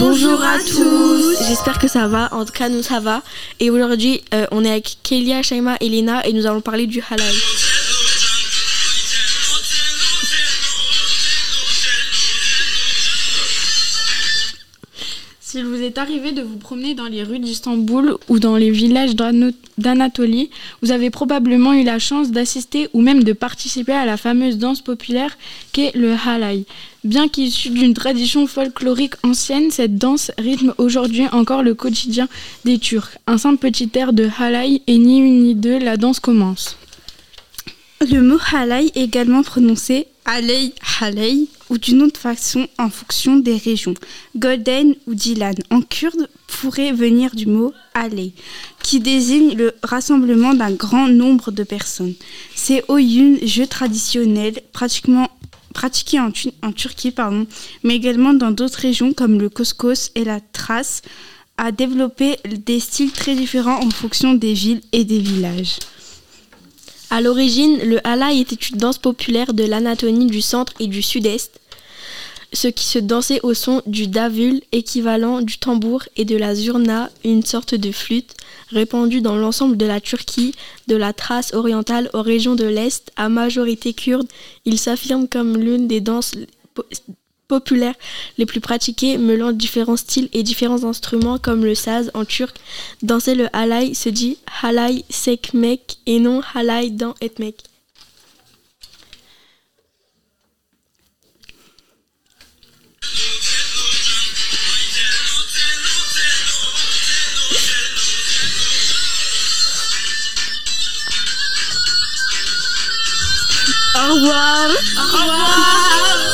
Bonjour à tous J'espère que ça va, en tout cas nous ça va. Et aujourd'hui euh, on est avec Kélia, Shaima et Lena et nous allons parler du halal. S'il vous est arrivé de vous promener dans les rues d'Istanbul ou dans les villages d'Anatolie, vous avez probablement eu la chance d'assister ou même de participer à la fameuse danse populaire qu'est le halay. Bien qu'issue d'une tradition folklorique ancienne, cette danse rythme aujourd'hui encore le quotidien des Turcs. Un simple petit air de halay et ni une ni deux, la danse commence. Le mot halay également prononcé halay halay ou d'une autre façon en fonction des régions. Golden ou Dilan en kurde pourrait venir du mot halay qui désigne le rassemblement d'un grand nombre de personnes. C'est oyun, jeu traditionnel pratiqué en, Turquie, pardon, mais également dans d'autres régions comme le Couscous et la Thrace, a développé des styles très différents en fonction des villes et des villages. À l'origine, le halay était une danse populaire de l'Anatolie du centre et du sud-est, ce qui se dansait au son du davul, équivalent du tambour, et de la zurna, une sorte de flûte, répandue dans l'ensemble de la Turquie, de la Thrace orientale aux régions de l'Est, à majorité kurde. Il s'affirme comme l'une des danses populaires les plus pratiquées, mêlant différents styles et différents instruments comme le saz en turc. Danser le halay se dit halay sekmek et non halay dans etmek. Au revoir. Au revoir.